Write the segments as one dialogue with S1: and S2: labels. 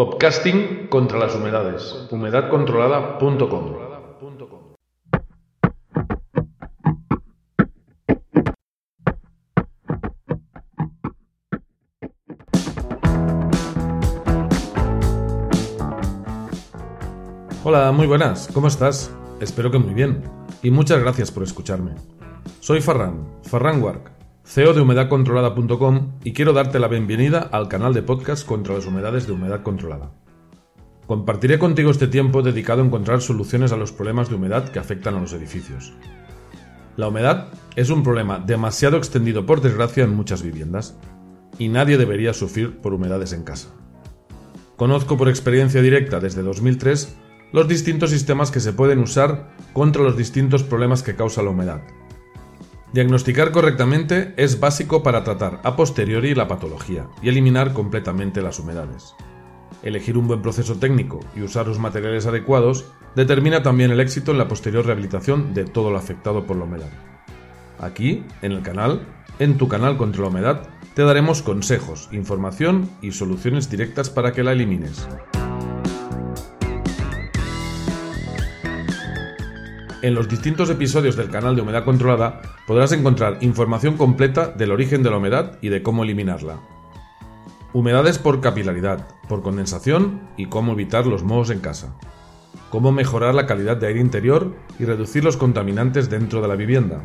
S1: Podcasting contra las humedades. Humedadcontrolada.com. Hola, muy buenas. ¿Cómo estás? Espero que muy bien. Y muchas gracias por escucharme. Soy Farran, Farran Wark, CEO de humedadcontrolada.com y quiero darte la bienvenida al canal de podcast contra las humedades de humedad controlada. Compartiré contigo este tiempo dedicado a encontrar soluciones a los problemas de humedad que afectan a los edificios. La humedad es un problema demasiado extendido por desgracia en muchas viviendas y nadie debería sufrir por humedades en casa. Conozco por experiencia directa desde 2003 los distintos sistemas que se pueden usar contra los distintos problemas que causa la humedad. Diagnosticar correctamente es básico para tratar a posteriori la patología y eliminar completamente las humedades. Elegir un buen proceso técnico y usar los materiales adecuados determina también el éxito en la posterior rehabilitación de todo lo afectado por la humedad. Aquí, en el canal, en tu canal contra la humedad, te daremos consejos, información y soluciones directas para que la elimines. En los distintos episodios del canal de Humedad Controlada podrás encontrar información completa del origen de la humedad y de cómo eliminarla. Humedades por capilaridad, por condensación y cómo evitar los mohos en casa. Cómo mejorar la calidad de aire interior y reducir los contaminantes dentro de la vivienda.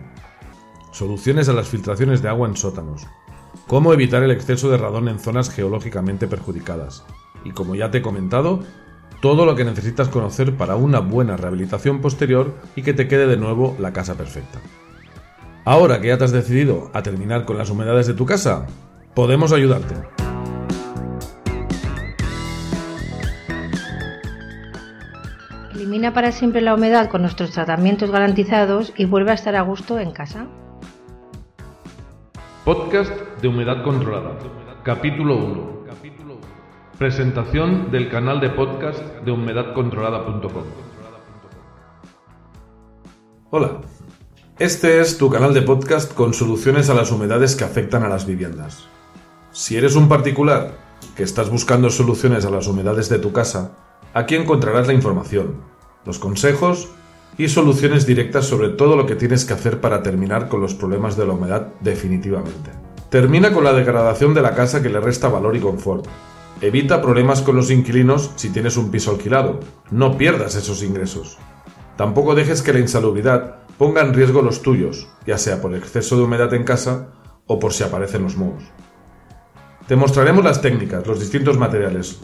S1: Soluciones a las filtraciones de agua en sótanos. Cómo evitar el exceso de radón en zonas geológicamente perjudicadas. Y como ya te he comentado, todo lo que necesitas conocer para una buena rehabilitación posterior y que te quede de nuevo la casa perfecta. Ahora que ya te has decidido a terminar con las humedades de tu casa, podemos ayudarte.
S2: Elimina para siempre la humedad con nuestros tratamientos garantizados y vuelve a estar a gusto en casa.
S1: Podcast de Humedad Controlada. Capítulo 1. Presentación del canal de podcast de humedadcontrolada.com. Hola, este es tu canal de podcast con soluciones a las humedades que afectan a las viviendas. Si eres un particular que estás buscando soluciones a las humedades de tu casa, aquí encontrarás la información, los consejos y soluciones directas sobre todo lo que tienes que hacer para terminar con los problemas de la humedad definitivamente. Termina con la degradación de la casa que le resta valor y confort Evita problemas con los inquilinos si tienes un piso alquilado. No pierdas esos ingresos. Tampoco dejes que la insalubridad ponga en riesgo los tuyos, ya sea por exceso de humedad en casa o por si aparecen los mohos. Te mostraremos las técnicas, los distintos materiales,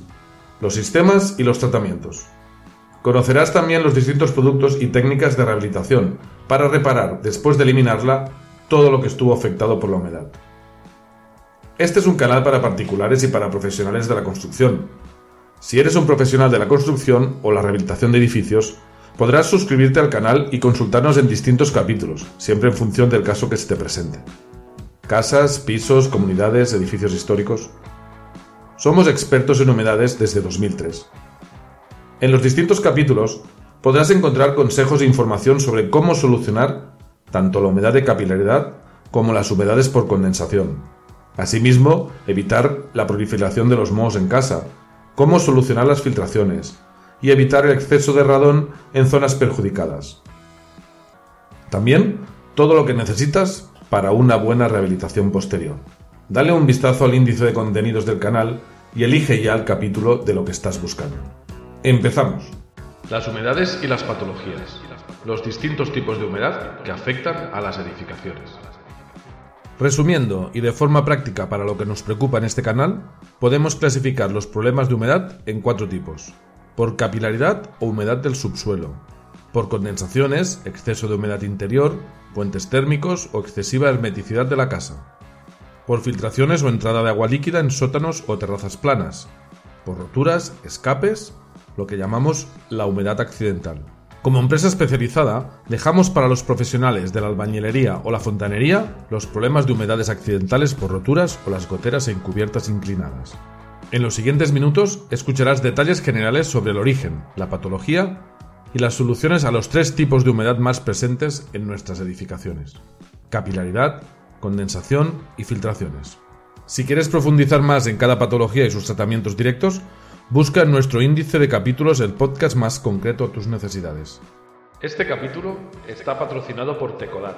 S1: los sistemas y los tratamientos. Conocerás también los distintos productos y técnicas de rehabilitación para reparar, después de eliminarla, todo lo que estuvo afectado por la humedad. Este es un canal para particulares y para profesionales de la construcción. Si eres un profesional de la construcción o la rehabilitación de edificios, podrás suscribirte al canal y consultarnos en distintos capítulos, siempre en función del caso que se te presente. Casas, pisos, comunidades, edificios históricos. Somos expertos en humedades desde 2003. En los distintos capítulos podrás encontrar consejos e información sobre cómo solucionar tanto la humedad de capilaridad como las humedades por condensación, Asimismo, evitar la proliferación de los mohos en casa, cómo solucionar las filtraciones y evitar el exceso de radón en zonas perjudicadas. También todo lo que necesitas para una buena rehabilitación posterior. Dale un vistazo al índice de contenidos del canal y elige ya el capítulo de lo que estás buscando. Empezamos. Las humedades y las patologías. Los distintos tipos de humedad que afectan a las edificaciones. Resumiendo y de forma práctica para lo que nos preocupa en este canal, podemos clasificar los problemas de humedad en cuatro tipos. Por capilaridad o humedad del subsuelo. Por condensaciones, exceso de humedad interior, puentes térmicos o excesiva hermeticidad de la casa. Por filtraciones o entrada de agua líquida en sótanos o terrazas planas. Por roturas, escapes, lo que llamamos la humedad accidental. Como empresa especializada, dejamos para los profesionales de la albañilería o la fontanería los problemas de humedades accidentales por roturas o las goteras e encubiertas inclinadas. En los siguientes minutos escucharás detalles generales sobre el origen, la patología y las soluciones a los tres tipos de humedad más presentes en nuestras edificaciones. Capilaridad, condensación y filtraciones. Si quieres profundizar más en cada patología y sus tratamientos directos, Busca en nuestro índice de capítulos el podcast más concreto a tus necesidades. Este capítulo está patrocinado por Tecodat,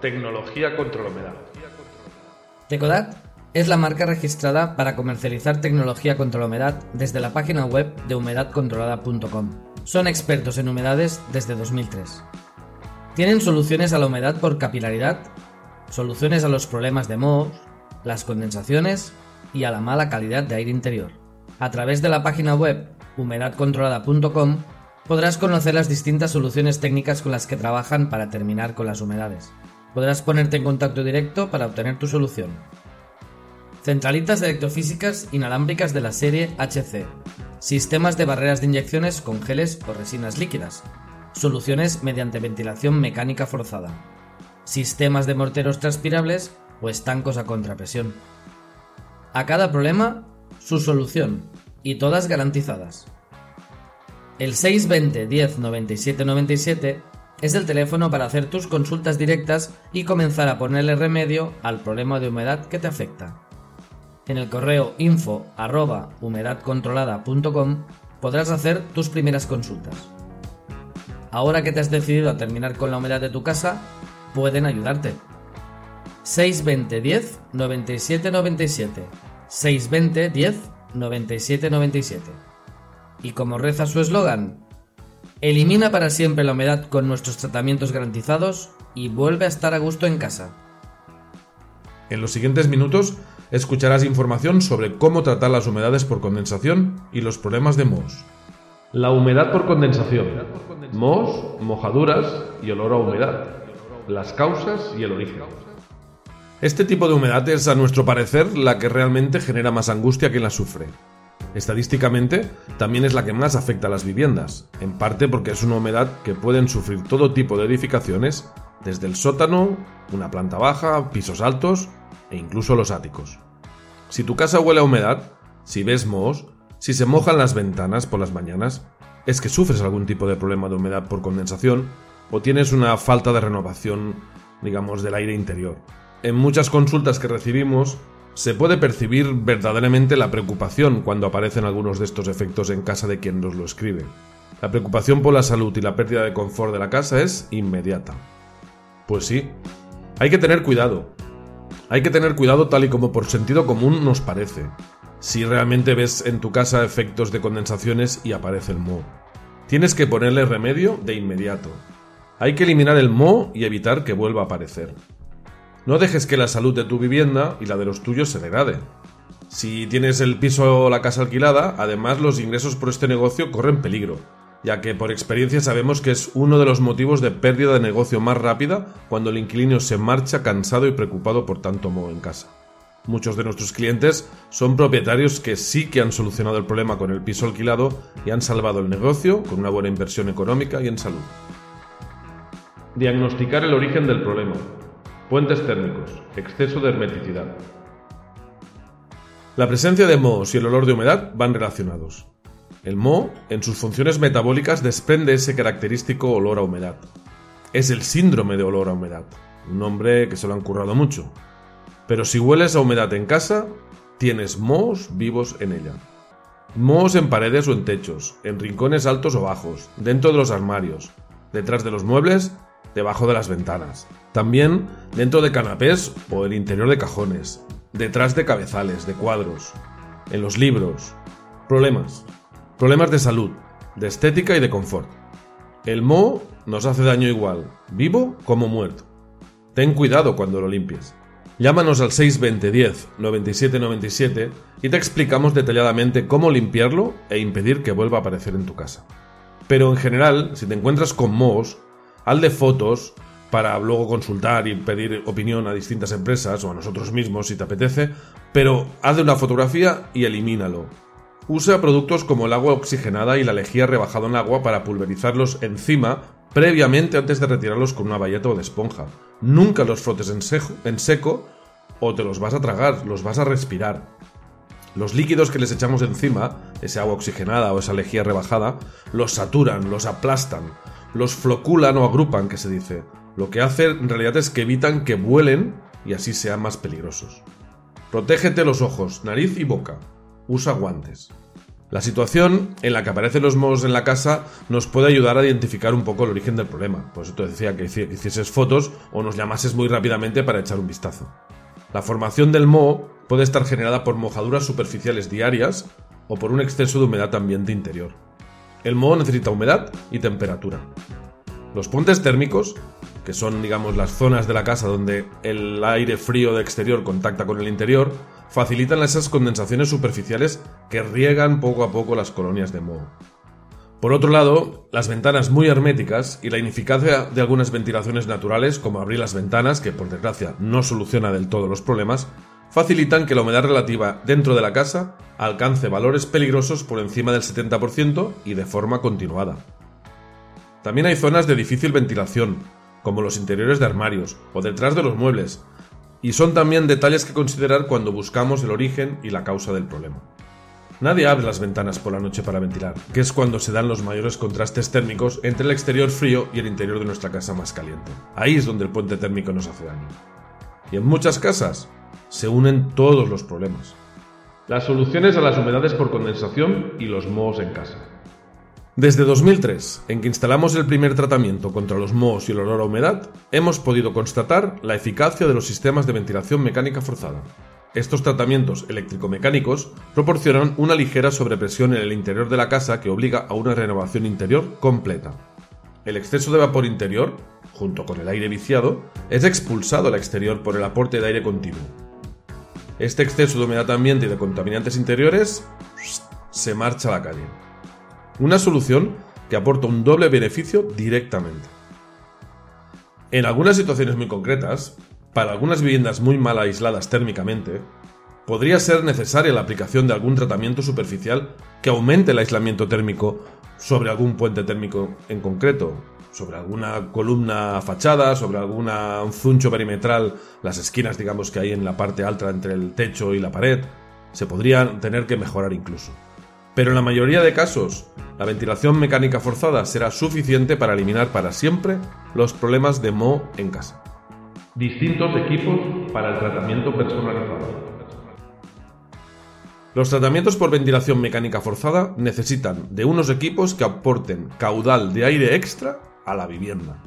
S1: tecnología contra la humedad.
S3: Tecodat es la marca registrada para comercializar tecnología contra la humedad desde la página web de humedadcontrolada.com. Son expertos en humedades desde 2003. Tienen soluciones a la humedad por capilaridad, soluciones a los problemas de mohos, las condensaciones y a la mala calidad de aire interior. A través de la página web humedadcontrolada.com podrás conocer las distintas soluciones técnicas con las que trabajan para terminar con las humedades. Podrás ponerte en contacto directo para obtener tu solución. Centralitas electrofísicas inalámbricas de la serie HC. Sistemas de barreras de inyecciones con geles o resinas líquidas. Soluciones mediante ventilación mecánica forzada. Sistemas de morteros transpirables o estancos a contrapresión. A cada problema, su solución, y todas garantizadas. El 620 10 97 97 es el teléfono para hacer tus consultas directas y comenzar a ponerle remedio al problema de humedad que te afecta. En el correo info humedadcontrolada.com podrás hacer tus primeras consultas. Ahora que te has decidido a terminar con la humedad de tu casa, pueden ayudarte. 620 10 97 97 620 10 9797. Y como reza su eslogan, elimina para siempre la humedad con nuestros tratamientos garantizados y vuelve a estar a gusto en casa.
S1: En los siguientes minutos escucharás información sobre cómo tratar las humedades por condensación y los problemas de mohos. La humedad por condensación. Mohos, mojaduras y olor a humedad. Las causas y el origen. Este tipo de humedad es, a nuestro parecer, la que realmente genera más angustia a quien la sufre. Estadísticamente, también es la que más afecta a las viviendas, en parte porque es una humedad que pueden sufrir todo tipo de edificaciones, desde el sótano, una planta baja, pisos altos e incluso los áticos. Si tu casa huele a humedad, si ves mohos, si se mojan las ventanas por las mañanas, es que sufres algún tipo de problema de humedad por condensación o tienes una falta de renovación, digamos, del aire interior en muchas consultas que recibimos se puede percibir verdaderamente la preocupación cuando aparecen algunos de estos efectos en casa de quien nos lo escribe. La preocupación por la salud y la pérdida de confort de la casa es inmediata. Pues sí, hay que tener cuidado. Hay que tener cuidado tal y como por sentido común nos parece. Si realmente ves en tu casa efectos de condensaciones y aparece el moho. Tienes que ponerle remedio de inmediato. Hay que eliminar el moho y evitar que vuelva a aparecer. No dejes que la salud de tu vivienda y la de los tuyos se degrade. Si tienes el piso o la casa alquilada, además los ingresos por este negocio corren peligro, ya que por experiencia sabemos que es uno de los motivos de pérdida de negocio más rápida cuando el inquilino se marcha cansado y preocupado por tanto moho en casa. Muchos de nuestros clientes son propietarios que sí que han solucionado el problema con el piso alquilado y han salvado el negocio con una buena inversión económica y en salud. Diagnosticar el origen del problema. Puentes térmicos. Exceso de hermeticidad. La presencia de mohos y el olor de humedad van relacionados. El moho, en sus funciones metabólicas, desprende ese característico olor a humedad. Es el síndrome de olor a humedad, un nombre que se lo han currado mucho. Pero si hueles a humedad en casa, tienes mohos vivos en ella. Mohos en paredes o en techos, en rincones altos o bajos, dentro de los armarios, detrás de los muebles debajo de las ventanas. También dentro de canapés o el interior de cajones, detrás de cabezales, de cuadros, en los libros. Problemas. Problemas de salud, de estética y de confort. El moho nos hace daño igual, vivo como muerto. Ten cuidado cuando lo limpies. Llámanos al 620 10 97 97 y te explicamos detalladamente cómo limpiarlo e impedir que vuelva a aparecer en tu casa. Pero en general, si te encuentras con mohos, al de fotos para luego consultar y pedir opinión a distintas empresas o a nosotros mismos si te apetece, pero haz de una fotografía y elimínalo. Usa productos como el agua oxigenada y la lejía rebajado en agua para pulverizarlos encima previamente antes de retirarlos con una bayeta o de esponja. Nunca los frotes en, en seco o te los vas a tragar, los vas a respirar. Los líquidos que les echamos encima, ese agua oxigenada o esa lejía rebajada, los saturan, los aplastan, los floculan o agrupan, que se dice. Lo que hace en realidad es que evitan que vuelen y así sean más peligrosos. Protégete los ojos, nariz y boca. Usa guantes. La situación en la que aparecen los mohos en la casa nos puede ayudar a identificar un poco el origen del problema. Por eso te decía que hicieses fotos o nos llamases muy rápidamente para echar un vistazo. La formación del moho puede estar generada por mojaduras superficiales diarias o por un exceso de humedad ambiente interior. El moho necesita humedad y temperatura. Los puentes térmicos, que son digamos las zonas de la casa donde el aire frío de exterior contacta con el interior, facilitan esas condensaciones superficiales que riegan poco a poco las colonias de moho. Por otro lado, las ventanas muy herméticas y la ineficacia de algunas ventilaciones naturales, como abrir las ventanas, que por desgracia no soluciona del todo los problemas, facilitan que la humedad relativa dentro de la casa alcance valores peligrosos por encima del 70% y de forma continuada. También hay zonas de difícil ventilación, como los interiores de armarios o detrás de los muebles, y son también detalles que considerar cuando buscamos el origen y la causa del problema. Nadie abre las ventanas por la noche para ventilar, que es cuando se dan los mayores contrastes térmicos entre el exterior frío y el interior de nuestra casa más caliente. Ahí es donde el puente térmico nos hace daño. Y en muchas casas se unen todos los problemas. Las soluciones a las humedades por condensación y los mohos en casa. Desde 2003, en que instalamos el primer tratamiento contra los mohos y el olor a humedad, hemos podido constatar la eficacia de los sistemas de ventilación mecánica forzada. Estos tratamientos eléctrico-mecánicos proporcionan una ligera sobrepresión en el interior de la casa que obliga a una renovación interior completa. El exceso de vapor interior, junto con el aire viciado, es expulsado al exterior por el aporte de aire continuo. Este exceso de humedad ambiente y de contaminantes interiores se marcha a la calle. Una solución que aporta un doble beneficio directamente. En algunas situaciones muy concretas, para algunas viviendas muy mal aisladas térmicamente, podría ser necesaria la aplicación de algún tratamiento superficial que aumente el aislamiento térmico sobre algún puente térmico en concreto, sobre alguna columna fachada, sobre alguna un zuncho perimetral, las esquinas digamos que hay en la parte alta entre el techo y la pared, se podrían tener que mejorar incluso. Pero en la mayoría de casos, la ventilación mecánica forzada será suficiente para eliminar para siempre los problemas de moho en casa. Distintos equipos para el tratamiento personalizado. Los tratamientos por ventilación mecánica forzada necesitan de unos equipos que aporten caudal de aire extra a la vivienda.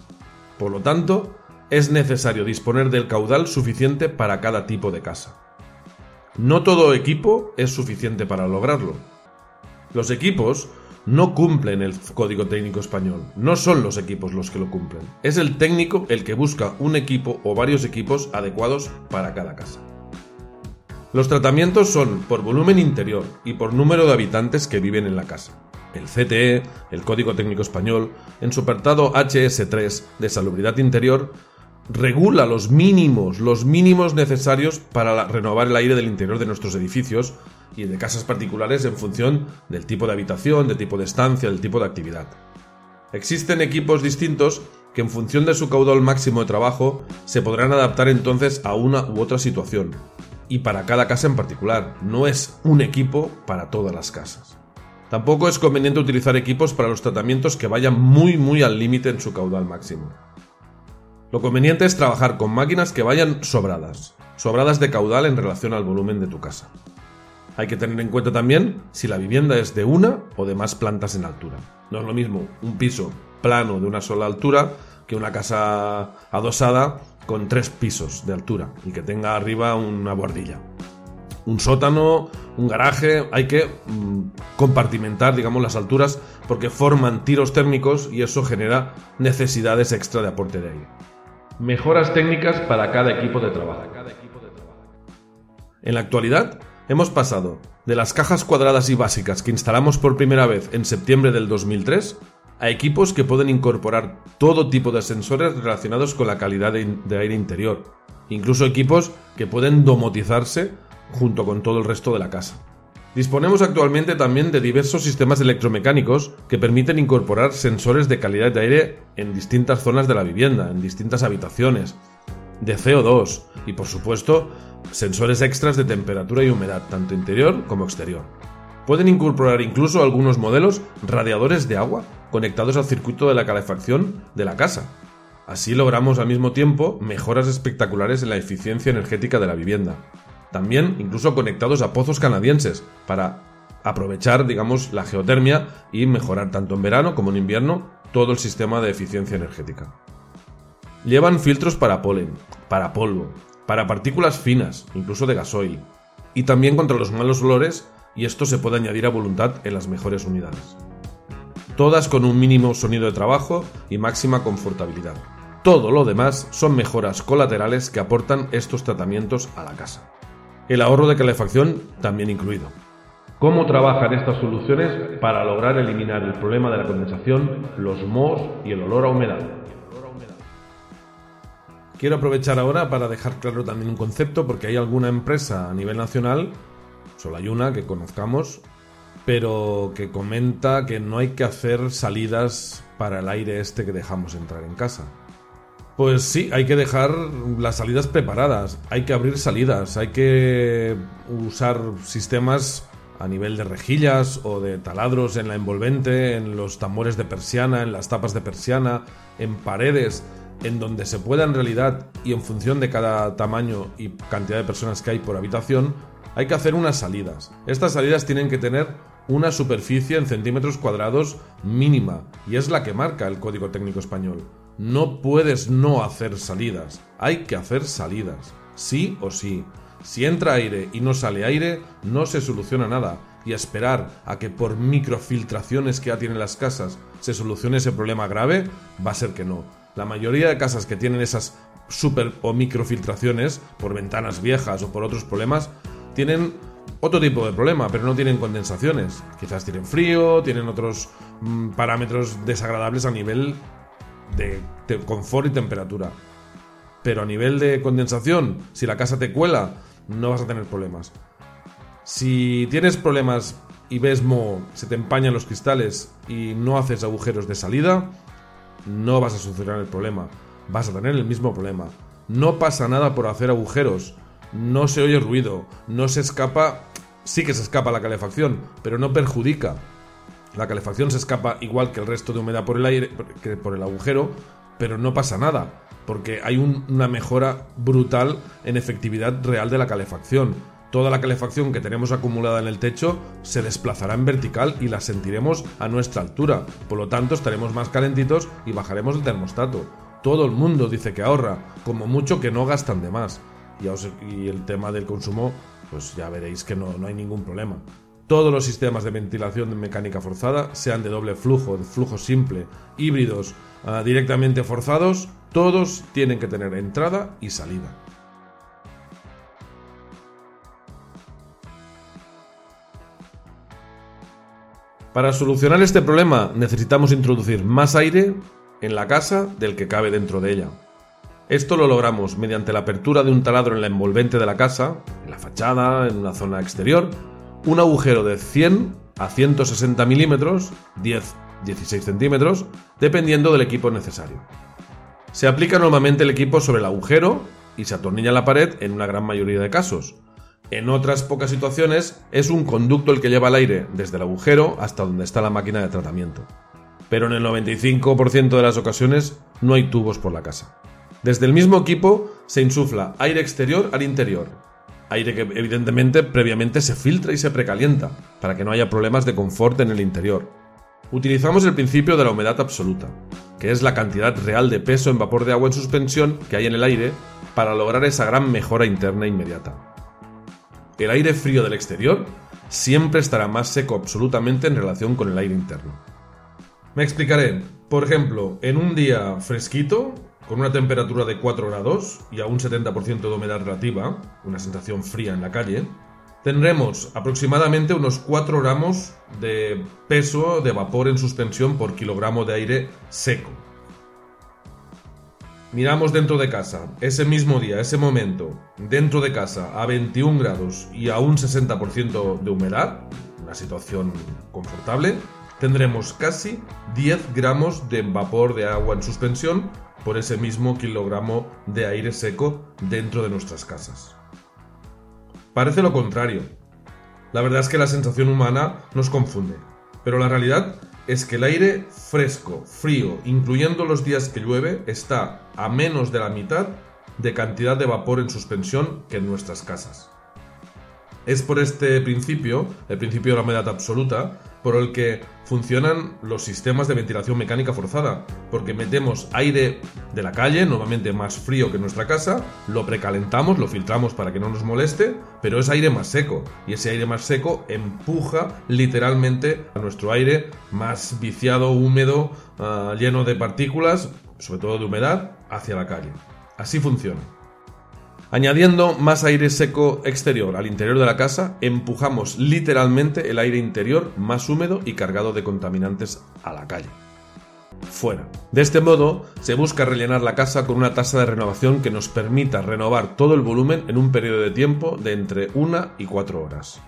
S1: Por lo tanto, es necesario disponer del caudal suficiente para cada tipo de casa. No todo equipo es suficiente para lograrlo. Los equipos no cumplen el código técnico español. No son los equipos los que lo cumplen. Es el técnico el que busca un equipo o varios equipos adecuados para cada casa. Los tratamientos son por volumen interior y por número de habitantes que viven en la casa. El CTE, el Código Técnico Español, en su apartado HS3 de salubridad interior, regula los mínimos, los mínimos necesarios para renovar el aire del interior de nuestros edificios y de casas particulares en función del tipo de habitación, del tipo de estancia, del tipo de actividad. Existen equipos distintos que en función de su caudal máximo de trabajo se podrán adaptar entonces a una u otra situación, y para cada casa en particular, no es un equipo para todas las casas. Tampoco es conveniente utilizar equipos para los tratamientos que vayan muy muy al límite en su caudal máximo. Lo conveniente es trabajar con máquinas que vayan sobradas, sobradas de caudal en relación al volumen de tu casa. Hay que tener en cuenta también si la vivienda es de una o de más plantas en altura. No es lo mismo un piso plano de una sola altura que una casa adosada con tres pisos de altura y que tenga arriba una bordilla. Un sótano, un garaje, hay que mm, compartimentar, digamos, las alturas porque forman tiros térmicos y eso genera necesidades extra de aporte de aire. Mejoras técnicas para cada equipo de trabajo. En la actualidad, Hemos pasado de las cajas cuadradas y básicas que instalamos por primera vez en septiembre del 2003 a equipos que pueden incorporar todo tipo de sensores relacionados con la calidad de, aire interior, incluso equipos que pueden domotizarse junto con todo el resto de la casa. Disponemos actualmente también de diversos sistemas electromecánicos que permiten incorporar sensores de calidad de aire en distintas zonas de la vivienda, en distintas habitaciones, de CO2 y por supuesto sensores extras de temperatura y humedad, tanto interior como exterior. Pueden incorporar incluso algunos modelos radiadores de agua conectados al circuito de la calefacción de la casa. Así logramos al mismo tiempo mejoras espectaculares en la eficiencia energética de la vivienda. También incluso conectados a pozos canadienses para aprovechar, digamos, la geotermia y mejorar tanto en verano como en invierno todo el sistema de eficiencia energética. Llevan filtros para polen, para polvo, para partículas finas, incluso de gasoil, y también contra los malos olores, y esto se puede añadir a voluntad en las mejores unidades. Todas con un mínimo sonido de trabajo y máxima confortabilidad. Todo lo demás son mejoras colaterales que aportan estos tratamientos a la casa. El ahorro de calefacción también incluido. ¿Cómo trabajan estas soluciones para lograr eliminar el problema de la condensación, los mohos y el olor a humedad? Quiero aprovechar ahora para dejar claro también un concepto porque hay alguna empresa a nivel nacional, solo hay una que conozcamos, pero que comenta que no hay que hacer salidas para el aire este que dejamos entrar en casa. Pues sí, hay que dejar las salidas preparadas, hay que abrir salidas, hay que usar sistemas a nivel de rejillas o de taladros en la envolvente, en los tambores de persiana, en las tapas de persiana, en paredes, en donde se pueda en realidad y en función de cada tamaño y cantidad de personas que hay por habitación, hay que hacer unas salidas. Estas salidas tienen que tener una superficie en centímetros cuadrados mínima y es la que marca el Código Técnico Español. No puedes no hacer salidas, hay que hacer salidas, sí o sí. Si entra aire y no sale aire, no se soluciona nada. Y esperar a que por microfiltraciones que ya tienen las casas se solucione ese problema grave, va a ser que no. La mayoría de casas que tienen esas super o microfiltraciones, por ventanas viejas o por otros problemas, tienen otro tipo de problema, pero no tienen condensaciones. Quizás tienen frío, tienen otros mm, parámetros desagradables a nivel de, confort y temperatura. Pero a nivel de condensación, si la casa te cuela, no vas a tener problemas. Si tienes problemas y ves mo, se te empañan los cristales y no haces agujeros de salida, no vas a solucionar el problema. Vas a tener el mismo problema. No pasa nada por hacer agujeros. No se oye ruido. No se escapa. Sí que se escapa la calefacción, pero no perjudica. La calefacción se escapa igual que el resto de humedad por el aire, que por el agujero, pero no pasa nada porque hay una mejora brutal en efectividad real de la calefacción. Toda la calefacción que tenemos acumulada en el techo se desplazará en vertical y la sentiremos a nuestra altura. Por lo tanto, estaremos más calentitos y bajaremos el termostato. Todo el mundo dice que ahorra, como mucho que no gastan de más. Y, el tema del consumo, pues ya veréis que no, no hay ningún problema. Todos los sistemas de ventilación de mecánica forzada, sean de doble flujo, de flujo simple, híbridos, ah, directamente forzados, todos tienen que tener entrada y salida. Para solucionar este problema necesitamos introducir más aire en la casa del que cabe dentro de ella. Esto lo logramos mediante la apertura de un taladro en la envolvente de la casa, en la fachada, en una zona exterior, un agujero de 100 a 160 milímetros, 10-16 centímetros, dependiendo del equipo necesario. Se aplica normalmente el equipo sobre el agujero y se atornilla la pared en una gran mayoría de casos. En otras pocas situaciones es un conducto el que lleva el aire desde el agujero hasta donde está la máquina de tratamiento. Pero en el 95% de las ocasiones no hay tubos por la casa. Desde el mismo equipo se insufla aire exterior al interior, aire que evidentemente previamente se filtra y se precalienta, para que no haya problemas de confort en el interior. Utilizamos el principio de la humedad absoluta, que es la cantidad real de peso en vapor de agua en suspensión que hay en el aire para lograr esa gran mejora interna inmediata. El aire frío del exterior siempre estará más seco absolutamente en relación con el aire interno. Me explicaré. Por ejemplo, en un día fresquito, con una temperatura de 4 grados y a un 70% de humedad relativa, una sensación fría en la calle, tendremos aproximadamente unos 4 gramos de peso de vapor en suspensión por kilogramo de aire seco. Miramos dentro de casa, ese mismo día, ese momento, dentro de casa a 21 grados y a un 60% de humedad, una situación confortable, tendremos casi 10 gramos de vapor de agua en suspensión por ese mismo kilogramo de aire seco dentro de nuestras casas. Parece lo contrario. La verdad es que la sensación humana nos confunde, pero la realidad es que el aire fresco, frío, incluyendo los días que llueve, está a menos de la mitad de cantidad de vapor en suspensión que en nuestras casas. Es por este principio, el principio de la humedad absoluta, por el que funcionan los sistemas de ventilación mecánica forzada, porque metemos aire de la calle, normalmente más frío que nuestra casa, lo precalentamos, lo filtramos para que no nos moleste, pero es aire más seco, y ese aire más seco empuja literalmente a nuestro aire más viciado, húmedo, ah, lleno de partículas, sobre todo de humedad, hacia la calle. Así funciona. Añadiendo más aire seco exterior al interior de la casa, empujamos literalmente el aire interior más húmedo y cargado de contaminantes a la calle. Fuera. De este modo, se busca rellenar la casa con una tasa de renovación que nos permita renovar todo el volumen en un periodo de tiempo de entre una y cuatro horas.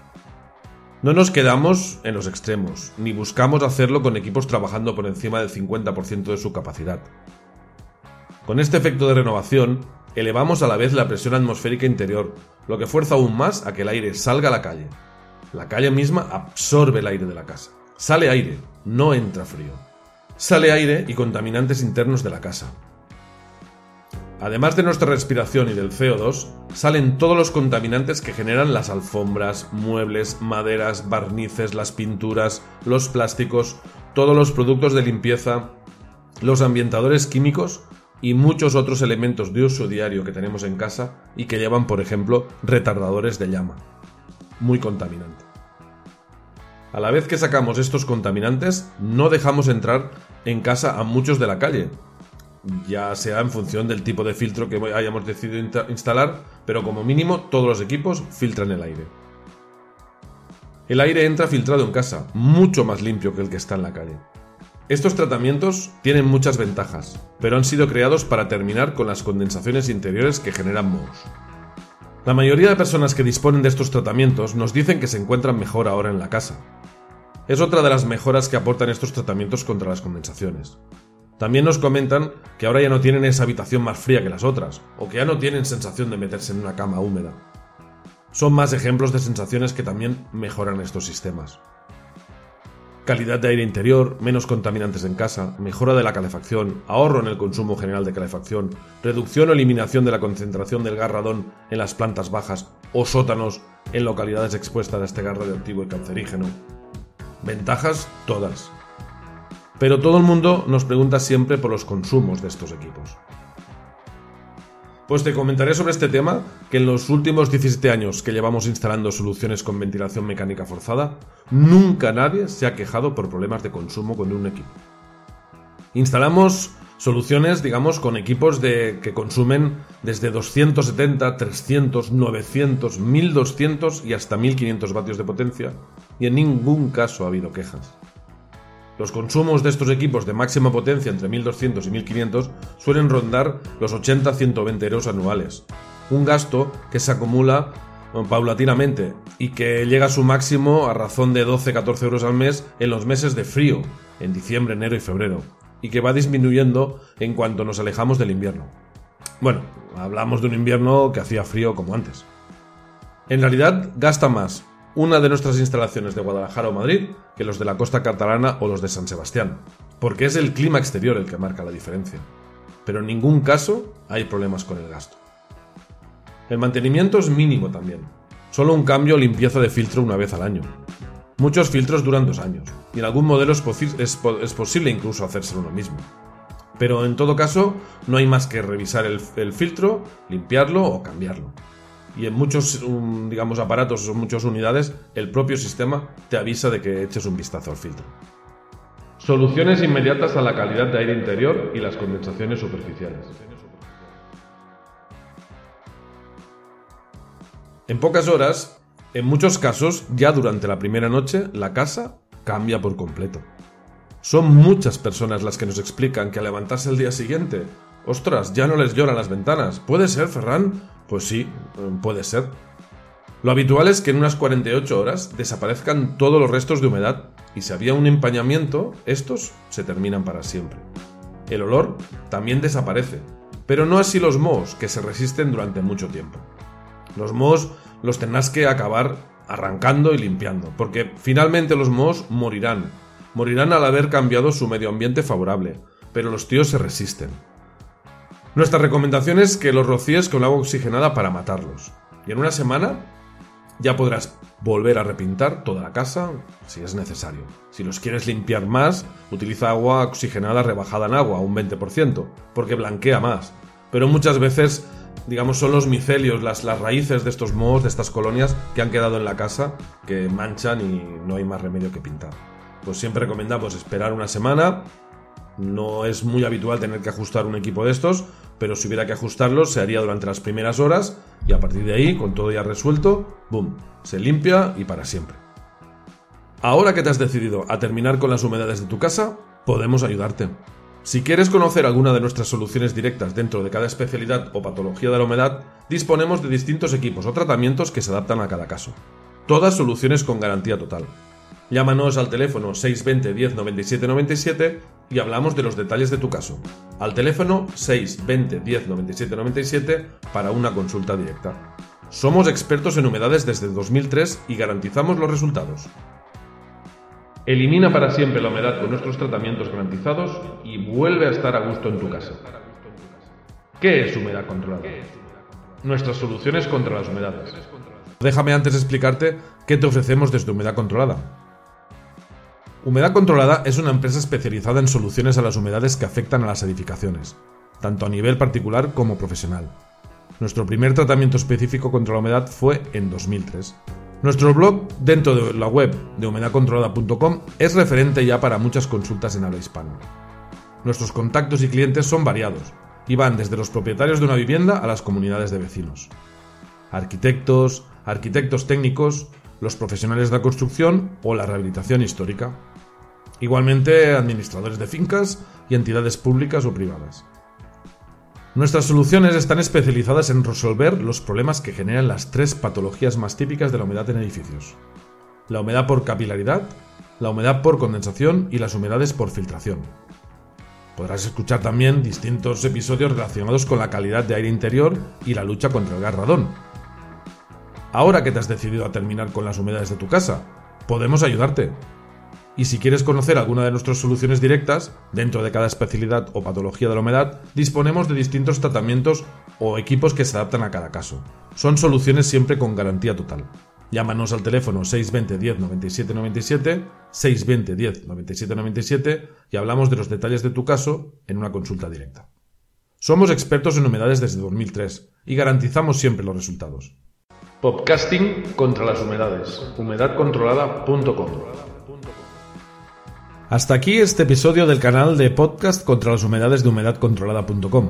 S1: No nos quedamos en los extremos, ni buscamos hacerlo con equipos trabajando por encima del 50% de su capacidad. Con este efecto de renovación, elevamos a la vez la presión atmosférica interior, lo que fuerza aún más a que el aire salga a la calle. La calle misma absorbe el aire de la casa. Sale aire, no entra frío. Sale aire y contaminantes internos de la casa. Además de nuestra respiración y del CO2, salen todos los contaminantes que generan las alfombras, muebles, maderas, barnices, las pinturas, los plásticos, todos los productos de limpieza, los ambientadores químicos y muchos otros elementos de uso diario que tenemos en casa y que llevan, por ejemplo, retardadores de llama. Muy contaminante. A la vez que sacamos estos contaminantes, no dejamos entrar en casa a muchos de la calle, ya sea en función del tipo de filtro que hayamos decidido instalar, pero como mínimo todos los equipos filtran el aire. El aire entra filtrado en casa, mucho más limpio que el que está en la calle. Estos tratamientos tienen muchas ventajas, pero han sido creados para terminar con las condensaciones interiores que generan mohos. La mayoría de personas que disponen de estos tratamientos nos dicen que se encuentran mejor ahora en la casa. Es otra de las mejoras que aportan estos tratamientos contra las condensaciones. También nos comentan que ahora ya no tienen esa habitación más fría que las otras, o que ya no tienen sensación de meterse en una cama húmeda. Son más ejemplos de sensaciones que también mejoran estos sistemas calidad de aire interior, menos contaminantes en casa, mejora de la calefacción, ahorro en el consumo general de calefacción, reducción o eliminación de la concentración del gas radón en las plantas bajas o sótanos en localidades expuestas a este gas radioactivo y cancerígeno. Ventajas todas. Pero todo el mundo nos pregunta siempre por los consumos de estos equipos. Pues te comentaré sobre este tema que en los últimos 17 años que llevamos instalando soluciones con ventilación mecánica forzada, nunca nadie se ha quejado por problemas de consumo con un equipo. Instalamos soluciones, digamos, con equipos de, que consumen desde 270, 300, 900, 1200 y hasta 1500 vatios de potencia, y en ningún caso ha habido quejas. Los consumos de estos equipos de máxima potencia entre 1200 y 1500 suelen rondar los 80-120 euros anuales, un gasto que se acumula paulatinamente y que llega a su máximo a razón de 12-14 euros al mes en los meses de frío, en diciembre, enero y febrero, y que va disminuyendo en cuanto nos alejamos del invierno. Bueno, hablamos de un invierno que hacía frío como antes. En realidad gasta más una de nuestras instalaciones de Guadalajara o Madrid que los de la costa catalana o los de San Sebastián, porque es el clima exterior el que marca la diferencia. Pero en ningún caso hay problemas con el gasto. El mantenimiento es mínimo también, solo un cambio o limpieza de filtro una vez al año. Muchos filtros duran dos años, y en algún modelo es, es posible incluso hacerse uno mismo. Pero en todo caso, no hay más que revisar el filtro, limpiarlo o cambiarlo y en muchos, um, digamos, aparatos o muchas unidades, el propio sistema te avisa de que eches un vistazo al filtro. Soluciones inmediatas a la calidad de aire interior y las condensaciones superficiales. En pocas horas, en muchos casos, ya durante la primera noche, la casa cambia por completo. Son muchas personas las que nos explican que al levantarse el día siguiente, ostras, ya no les lloran las ventanas. ¿Puede ser, Ferran? Pues sí, puede ser. Lo habitual es que en unas 48 horas desaparezcan todos los restos de humedad y si había un empañamiento, estos se terminan para siempre. El olor también desaparece, pero no así los mohos que se resisten durante mucho tiempo. Los mohos los tendrás que acabar arrancando y limpiando, porque finalmente los mohos morirán. Morirán al haber cambiado su medio ambiente favorable, pero los tíos se resisten. Nuestra recomendación es que los rocíes con agua oxigenada para matarlos. Y en una semana Ya podrás volver a repintar toda la casa si es necesario. Si los quieres limpiar más, utiliza agua oxigenada rebajada en agua, un 20%, porque blanquea más. Pero muchas veces, digamos, son los micelios, las, las raíces de estos mohos, de estas colonias que han quedado en la casa, que manchan y no hay más remedio que pintar. Pues siempre recomendamos esperar una semana. No es muy habitual tener que ajustar un equipo de estos, pero si hubiera que ajustarlos se haría durante las primeras horas y a partir de ahí, con todo ya resuelto, ¡boom! Se limpia y para siempre. Ahora que te has decidido a terminar con las humedades de tu casa, podemos ayudarte. Si quieres conocer alguna de nuestras soluciones directas dentro de cada especialidad o patología de la humedad, disponemos de distintos equipos o tratamientos que se adaptan a cada caso. Todas soluciones con garantía total. Llámanos al teléfono 620 10 97 97 y hablamos de los detalles de tu caso. Al teléfono 620 10 97 97 para una consulta directa. Somos expertos en humedades desde 2003 y garantizamos los resultados. Elimina para siempre la humedad con nuestros tratamientos garantizados y vuelve a estar a gusto en tu casa. ¿Qué es humedad controlada? Nuestras soluciones contra las humedades. Déjame antes explicarte qué te ofrecemos desde Humedad Controlada. Humedad Controlada es una empresa especializada en soluciones a las humedades que afectan a las edificaciones, tanto a nivel particular como profesional. Nuestro primer tratamiento específico contra la humedad fue en 2003. Nuestro blog, dentro de la web de humedadcontrolada.com, es referente ya para muchas consultas en habla hispana. Nuestros contactos y clientes son variados y van desde los propietarios de una vivienda a las comunidades de vecinos. Arquitectos, arquitectos técnicos, los profesionales de la construcción o la rehabilitación histórica. Igualmente, administradores de fincas y entidades públicas o privadas. Nuestras soluciones están especializadas en resolver los problemas que generan las tres patologías más típicas de la humedad en edificios. La humedad por capilaridad, la humedad por condensación y las humedades por filtración. Podrás escuchar también distintos episodios relacionados con la calidad de aire interior y la lucha contra el gas radón. Ahora que te has decidido a terminar con las humedades de tu casa, podemos ayudarte. Y si quieres conocer alguna de nuestras soluciones directas, dentro de cada especialidad o patología de la humedad, disponemos de distintos tratamientos o equipos que se adaptan a cada caso. Son soluciones siempre con garantía total. Llámanos al teléfono 620 10 97 97, 620 10 97 97 y hablamos de los detalles de tu caso en una consulta directa. Somos expertos en humedades desde 2003 y garantizamos siempre los resultados. Podcasting contra las humedades. humedadcontrolada.com hasta aquí este episodio del canal de podcast contra las humedades de humedadcontrolada.com.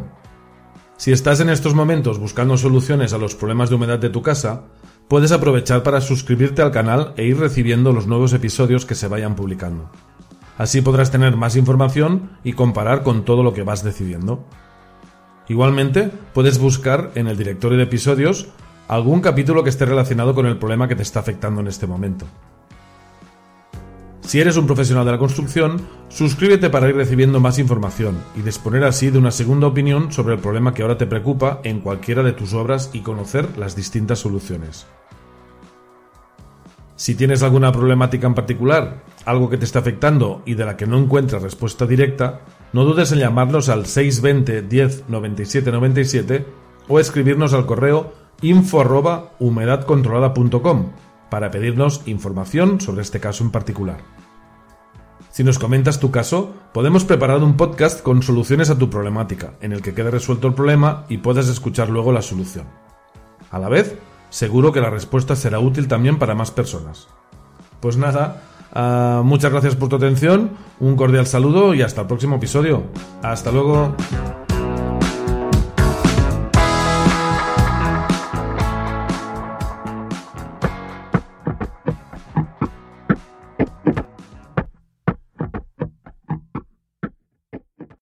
S1: Si estás en estos momentos buscando soluciones a los problemas de humedad de tu casa, puedes aprovechar para suscribirte al canal e ir recibiendo los nuevos episodios que se vayan publicando. Así podrás tener más información y comparar con todo lo que vas decidiendo. Igualmente, puedes buscar en el directorio de episodios algún capítulo que esté relacionado con el problema que te está afectando en este momento. Si eres un profesional de la construcción, suscríbete para ir recibiendo más información y disponer así de una segunda opinión sobre el problema que ahora te preocupa en cualquiera de tus obras y conocer las distintas soluciones. Si tienes alguna problemática en particular, algo que te está afectando y de la que no encuentras respuesta directa, no dudes en llamarnos al 620 10 97 97 o escribirnos al correo info@humedadcontrolada.com para pedirnos información sobre este caso en particular. Si nos comentas tu caso, podemos preparar un podcast con soluciones a tu problemática, en el que quede resuelto el problema y puedas escuchar luego la solución. A la vez, seguro que la respuesta será útil también para más personas. Pues nada, uh, muchas gracias por tu atención, un cordial saludo y hasta el próximo episodio. Hasta luego.